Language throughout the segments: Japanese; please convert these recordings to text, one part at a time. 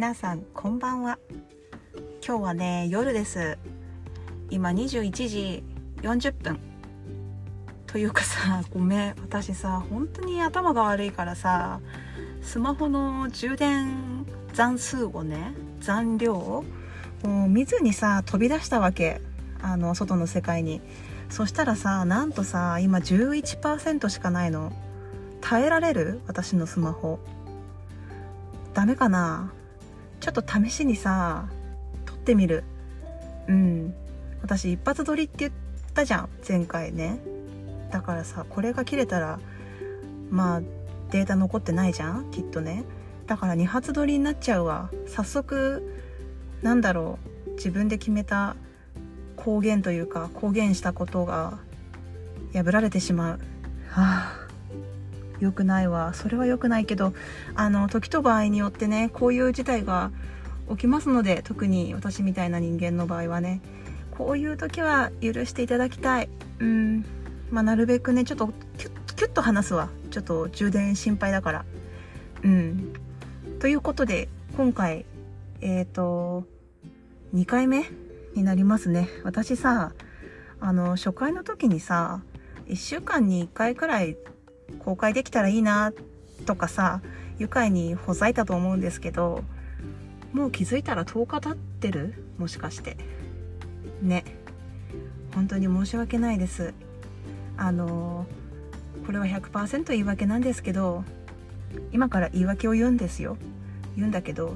皆さんこんばんは。今日はね夜です。今21時40分。というかさごめん私さ本当に頭が悪いからさスマホの充電残数をね残量を見ずにさ飛び出したわけ。あの外の世界に。そしたらさなんとさ今11%しかないの。耐えられる？私のスマホ。ダメかな？ちょっと試しにさ撮ってみる。うん。私一発撮りって言ったじゃん前回ね。だからさこれが切れたらまあデータ残ってないじゃんきっとね。だから2発撮りになっちゃうわ。早速なんだろう自分で決めた公言というか公言したことが破られてしまう。はあ。良くないわ。それは良くないけどあの時と場合によってねこういう事態が起きますので特に私みたいな人間の場合はねこういう時は許していただきたい。うん。まあなるべくねちょっとキュッキュッと話すわ。ちょっと充電心配だから。うん。ということで今回えっ、ー、と2回目になりますね。私さあの初回の時にさ1週間に1回くらい公開できたらいいなとかさ愉快にほざいたと思うんですけどもう気づいたら10日経ってる？もしかして。ね。本当に申し訳ないです。あのこれは100%言い訳なんですけど今から言い訳を言うんですよ。言うんだけど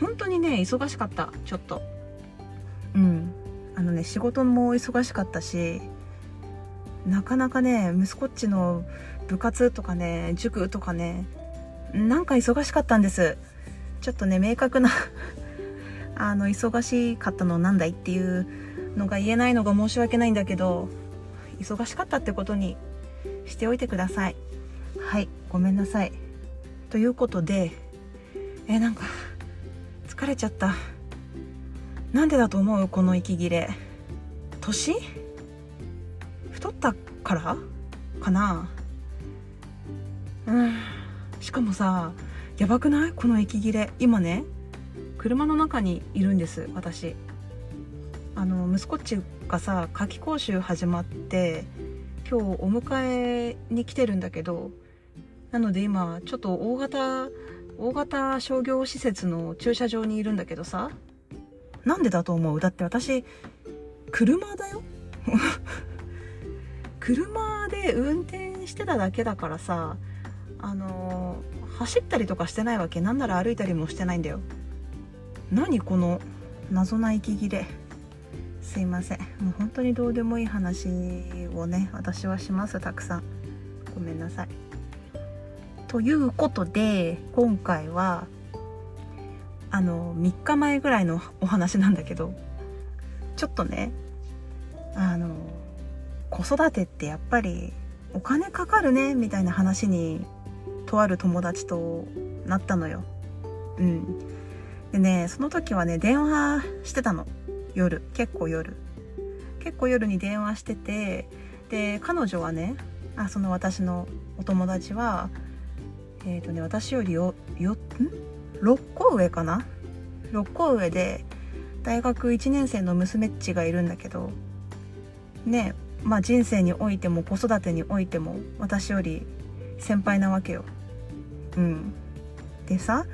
本当にね忙しかった。ちょっと。うん。あのね仕事も忙しかったしなかなかね息子っちの部活とかね塾とかねなんか忙しかったんです。ちょっとね明確な あの忙しかったのなんだいっていうのが言えないのが申し訳ないんだけど忙しかったってことにしておいてください。はいごめんなさい。ということでえなんか疲れちゃった。なんでだと思う？この息切れ。年？太ったから？かな？うん。しかもさやばくない？この息切れ。今ね車の中にいるんです私。あの息子っちがさ夏季講習始まって今日お迎えに来てるんだけどなので今ちょっと大型大型商業施設の駐車場にいるんだけどさなんでだと思う？だって私車だよ。車で運転してただけだからさあの、走ったりとかしてないわけ。なんなら歩いたりもしてないんだよ。何この謎な息切れ。すいません。もう本当にどうでもいい話をね私はしますたくさん。ごめんなさい。ということで今回はあの3日前ぐらいのお話なんだけどちょっとねあの子育てってやっぱりお金かかるねみたいな話にとある友達となったのよ。うん。でねその時はね電話してたの。夜。結構夜。結構夜に電話しててで彼女はねあその私のお友達はえっ、ー、とね私よりよよん？6個上かな？6個上で大学1年生の娘っちがいるんだけどねまあ人生においても子育てにおいても私より先輩なわけよ。うん、でさ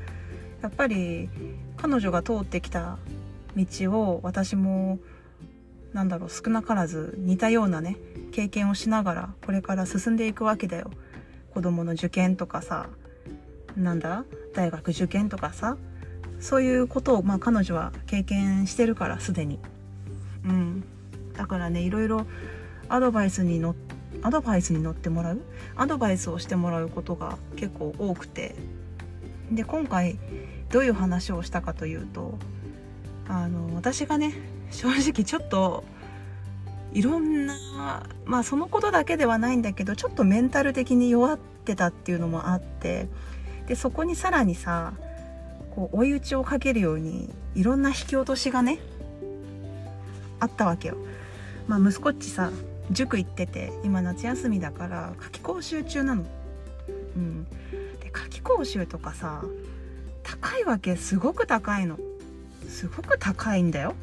やっぱり彼女が通ってきた道を私もなんだろう少なからず似たようなね経験をしながらこれから進んでいくわけだよ。子供の受験とかさなんだ大学受験とかさそういうことをまあ彼女は経験してるからすでに。うん。だからねいろいろアドバイスに乗アドバイスに乗ってもらう？アドバイスをしてもらうことが結構多くてで今回どういう話をしたかというとあの私がね正直ちょっといろんなまあそのことだけではないんだけどちょっとメンタル的に弱ってたっていうのもあってでそこにさらにさこう追い打ちをかけるようにいろんな引き落としがねあったわけよ。まあ、息子っちさ塾行ってて今夏休みだから夏期講習中なの。うん、で夏期講習とかさ高いわけすごく高いの。すごく高いんだよ。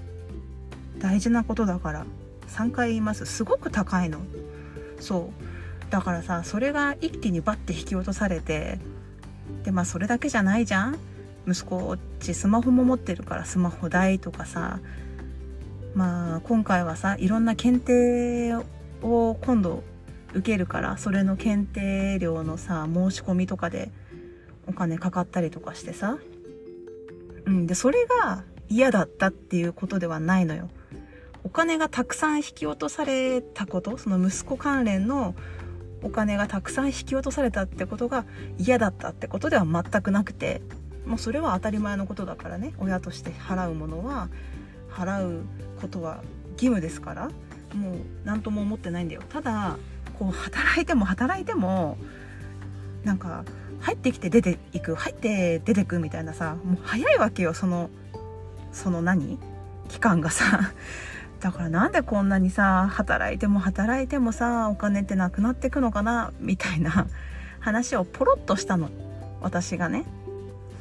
大事なことだから。3回言います。すごく高いの。そう。だからさそれが一気にバッて引き落とされてでまあそれだけじゃないじゃん。息子っちスマホも持ってるからスマホ代とかさまあ今回はさいろんな検定を今度受けるからそれの検定料のさ申し込みとかでお金かかったりとかしてさ。うんでそれが嫌だったっていうことではないのよ。お金がたくさん引き落とされたことその息子関連のお金がたくさん引き落とされたってことが嫌だったってことでは全くなくてもうそれは当たり前のことだからね。親として払うものは払うことは義務ですから。もう何とも思ってないんだよ。ただこう働いても働いてもなんか入ってきて出ていく入って出てくみたいなさもう早いわけよそのその何？期間がさ。だからなんでこんなにさ働いても働いてもさお金ってなくなってくのかな？みたいな。話をポロッとしたの。私がね。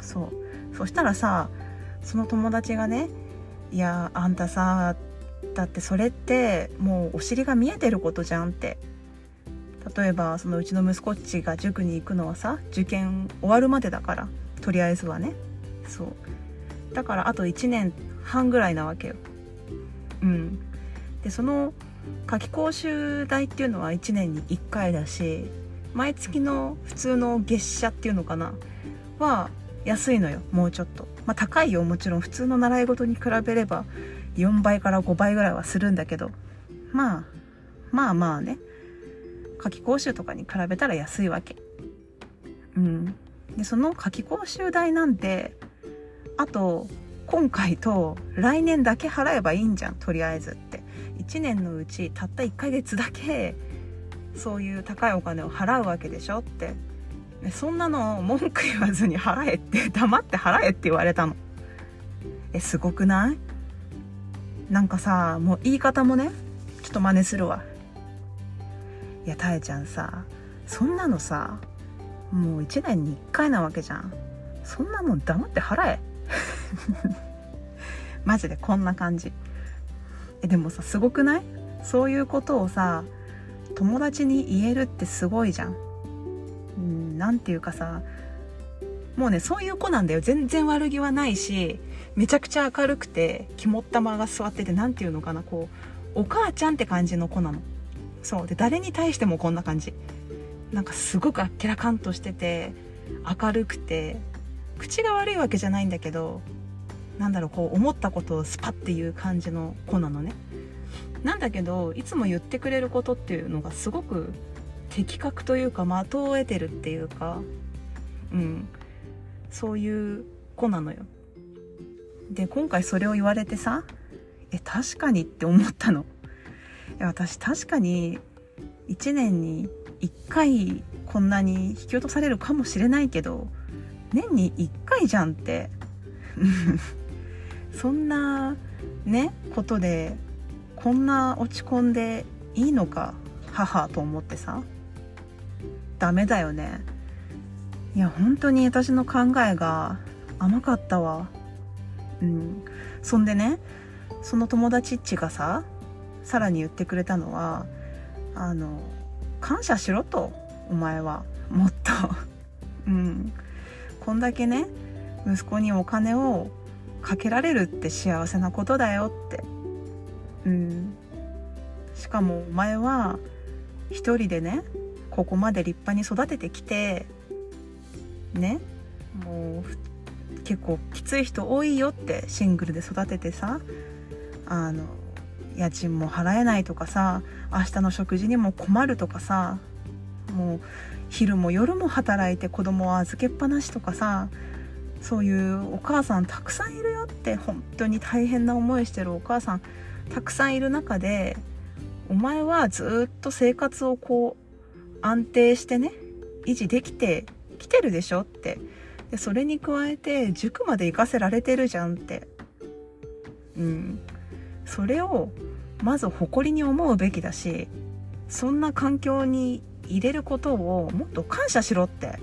そう。そしたらさその友達がね「いやあんたさだってそれってもうお尻が見えてることじゃん」って。例えばそのうちの息子っちが塾に行くのはさ受験終わるまでだからとりあえずはね。そう。だからあと1年半ぐらいなわけよ。うん。でその夏期講習代っていうのは1年に1回だし毎月の普通の月謝っていうのかなは安いのよもうちょっと。まあ高いよもちろん。普通の習い事に比べれば。4倍から5倍ぐらいはするんだけどまあまあまあね。夏期講習とかに比べたら安いわけ。うん。でその夏期講習代なんてあと今回と来年だけ払えばいいんじゃんとりあえずって。1年のうちたった1ヶ月だけそういう高いお金を払うわけでしょって。そんなの文句言わずに払えって黙って払えって言われたの。えすごくない？なんかさもう言い方もねちょっと真似するわ。いやたえちゃんさそんなのさもう1年に1回なわけじゃん。そんなもん黙って払え。マジでこんな感じ。えでもさすごくない？そういうことをさ友達に言えるってすごいじゃん。うん何て言うかさもうねそういう子なんだよ。全然悪気はないしめちゃくちゃ明るくて肝っ玉が座ってて何て言うのかなこうお母ちゃんって感じの子なの。そう。で誰に対してもこんな感じ。なんかすごくあっけらかんとしてて明るくて口が悪いわけじゃないんだけどなんだろうこう思ったことをスパッていう感じの子なのね。なんだけどいつも言ってくれることっていうのがすごく的確というか的を得てるっていうかうん。そういう子なのよ。で今回それを言われてさえ確かにって思ったの。いや私確かに1年に1回こんなに引き落とされるかもしれないけど年に1回じゃんって。そんなねことでこんな落ち込んでいいのか母と思ってさ。ダメだよね。いや本当に私の考えが甘かったわ。うん。そんでねその友達っちがささらに言ってくれたのはあの感謝しろとお前は。もっと。うん。こんだけね息子にお金をかけられるって幸せなことだよって。うん。しかもお前は一人でねここまで立派に育ててきてねもう結構きつい人多いよってシングルで育ててさあの家賃も払えないとかさ明日の食事にも困るとかさもう昼も夜も働いて子供を預けっぱなしとかさそういうお母さんたくさんいるよって本当に大変な思いしてるお母さんたくさんいる中でお前はずっと生活をこう安定してね維持できてきてるでしょってでそれに加えて塾まで行かせられてるじゃんって。うん。それをまず誇りに思うべきだしそんな環境に入れることをもっと感謝しろって。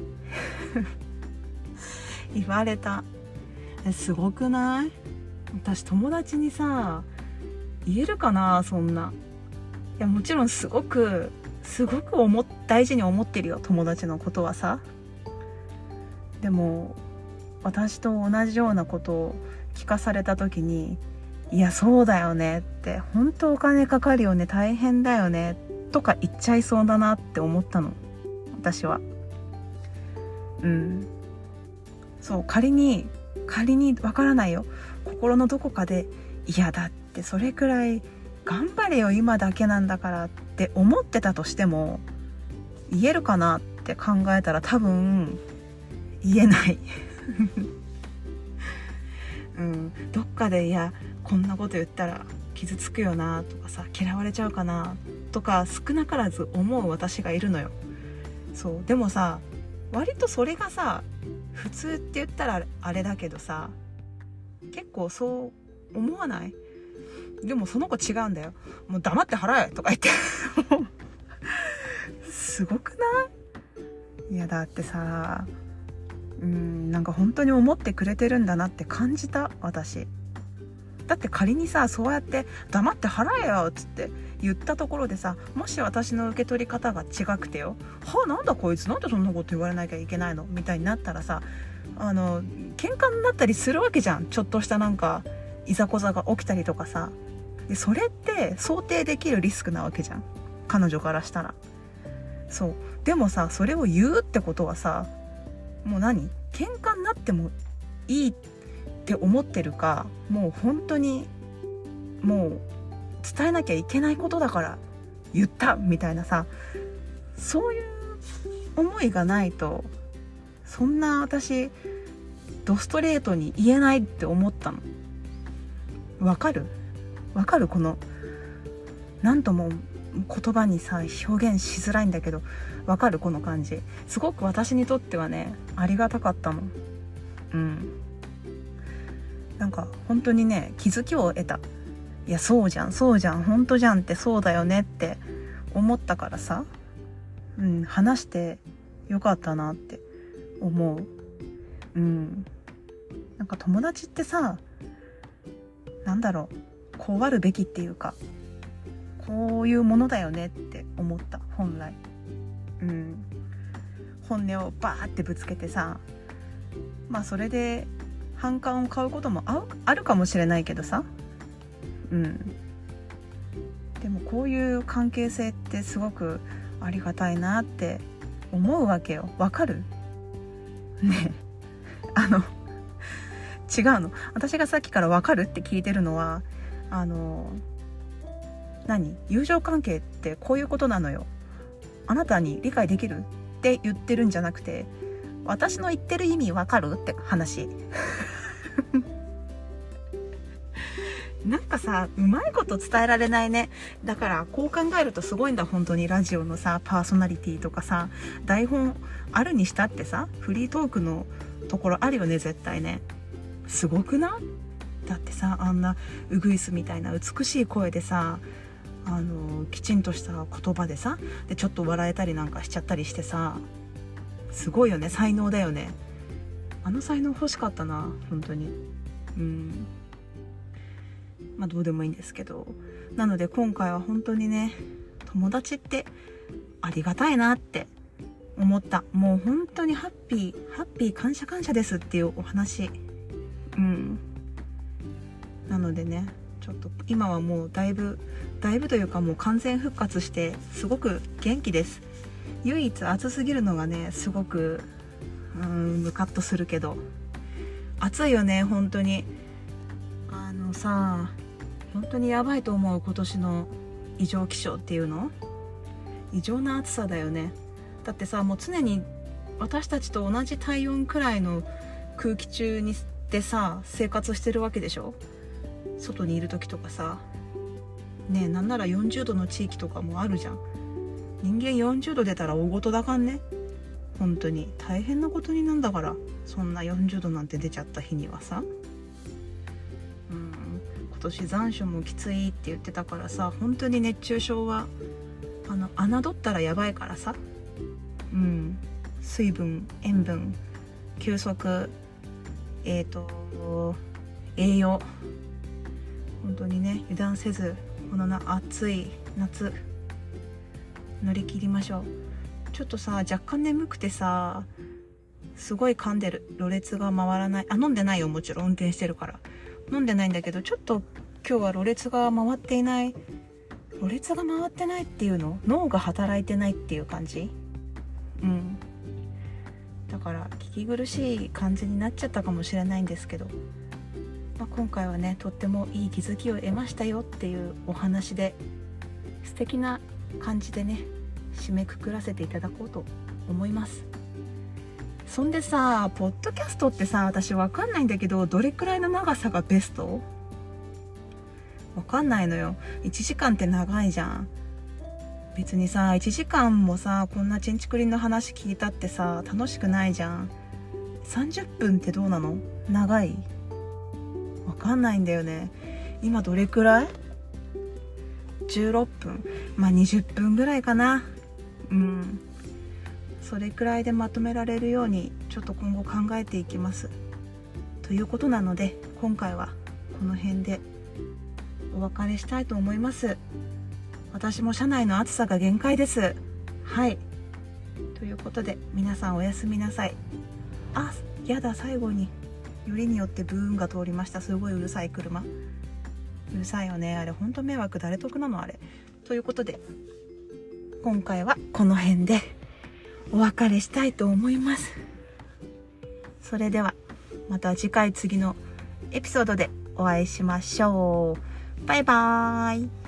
言われた。すごくない？私友達にさ言えるかな？そんな。いやもちろんすごくすごく大事に思ってるよ友達のことはさ。でも私と同じようなことを聞かされた時にいやそうだよねって本当お金かかるよね大変だよねとか言っちゃいそうだなって思ったの。私は。うん。そう仮に仮にわからないよ。心のどこかでいやだってそれくらい頑張れよ今だけなんだからって思ってたとしても言えるかなって考えたら多分言えない。うん、どっかでいやこんなこと言ったら傷つくよなとかさ嫌われちゃうかなとか少なからず思う私がいるのよ。そう。でもさ割とそれがさ普通って言ったらあれだけどさ結構そう思わない？でもその子違うんだよ。もう黙って払えとか言って。すごくない？いやだってさうんなんか本当に思ってくれてるんだなって感じた私。だって仮にさそうやって「黙って払えよ」っつって言ったところでさもし私の受け取り方が違くてよ「はあなんだこいつなんでそんなこと言われなきゃいけないの?」みたいになったらさあの喧嘩になったりするわけじゃん。ちょっとしたなんかいざこざが起きたりとかさ。でそれって想定できるリスクなわけじゃん。彼女からしたら。そう。でもさそれを言うってことはさもう何？喧嘩になってもいいって思ってるかもう本当にもう伝えなきゃいけないことだから言ったみたいなさそういう思いがないとそんな私ドストレートに言えないって思ったの。わかる？わかる？この何とも言葉にさ表現しづらいんだけどわかる？この感じ。すごく私にとってはねありがたかったのうん。なんか本当にね気づきを得た。いやそうじゃんそうじゃん本当じゃんってそうだよねって思ったからさうん話してよかったなって思う。うん。なんか友達ってさなんだろうこうあるべきっていうかこういうものだよねって思った。本来。うん。本音をバーってぶつけてさ。まあそれで反感を買うこともあるかもしれないけどさ。うん。でもこういう関係性ってすごくありがたいなって思うわけよ。わかる？ね。あの違うの。私がさっきから「わかる?」って聞いてるのはあの何？友情関係ってこういうことなのよ。あなたに理解できるって言ってるんじゃなくて私の言ってる意味わかるって話。なんかさうまいこと伝えられないね。だからこう考えるとすごいんだ本当に。ラジオのさパーソナリティとかさ台本あるにしたってさフリートークのところあるよね絶対ね。すごくなだってさあんなウグイスみたいな美しい声でさあのきちんとした言葉でさでちょっと笑えたりなんかしちゃったりしてさすごいよね。才能だよね。あの才能欲しかったな本当に。うん。まあどうでもいいんですけど。なので今回は本当にね友達ってありがたいなって思った。もう本当にハッピーハッピー感謝感謝ですっていうお話。うん。なのでねちょっと今はもうだいぶだいぶというかもう完全復活してすごく元気です。唯一暑すぎるのがねすごくうんムカッとするけど。暑いよね本当に。あのさ本当にやばいと思う今年の異常気象っていうの？異常な暑さだよね。だってさもう常に私たちと同じ体温くらいの空気中にでさ生活してるわけでしょ？外にいる時とかさねなんなら40度の地域とかもあるじゃん。人間40度出たら大事だかんね。本当に。大変なことになんだから。そんな40度なんて出ちゃった日にはさ。うん。今年残暑もきついって言ってたからさ。本当に熱中症はあの侮ったらやばいからさ。うん。水分塩分休息えっ、ー、と栄養。本当にね油断せずこのな暑い夏乗り切りましょう。ちょっとさ若干眠くてさすごい噛んでる。ろれつが回らない。あ飲んでないよもちろん。運転してるから。飲んでないんだけどちょっと今日はろれつが回っていない。ろれつが回ってないっていうの？脳が働いてないっていう感じ？うん。だから聞き苦しい感じになっちゃったかもしれないんですけど、あ、今回はねとってもいい気づきを得ましたよっていうお話で素敵な感じでね締めくくらせていただこうと思います。そんでさポッドキャストってさ私わかんないんだけどどれくらいの長さがベスト？わかんないのよ。1時間って長いじゃん。別にさ1時間もさこんなちんちくりんの話聞いたってさ楽しくないじゃん。30分ってどうなの？長い？わかんないんだよね。今どれくらい？16分。まあ20分ぐらいかな。うん。それくらいでまとめられるようにちょっと今後考えていきます。ということなので今回はこの辺でお別れしたいと思います。私も車内の暑さが限界です。はい。ということで皆さんおやすみなさい。あやだ最後に。よりによってブーンが通りました。すごいうるさい車。うるさいよね。あれほんと迷惑誰得なの？あれ。ということで今回はこの辺でお別れしたいと思います。それではまた次回次のエピソードでお会いしましょう。バイバーイ。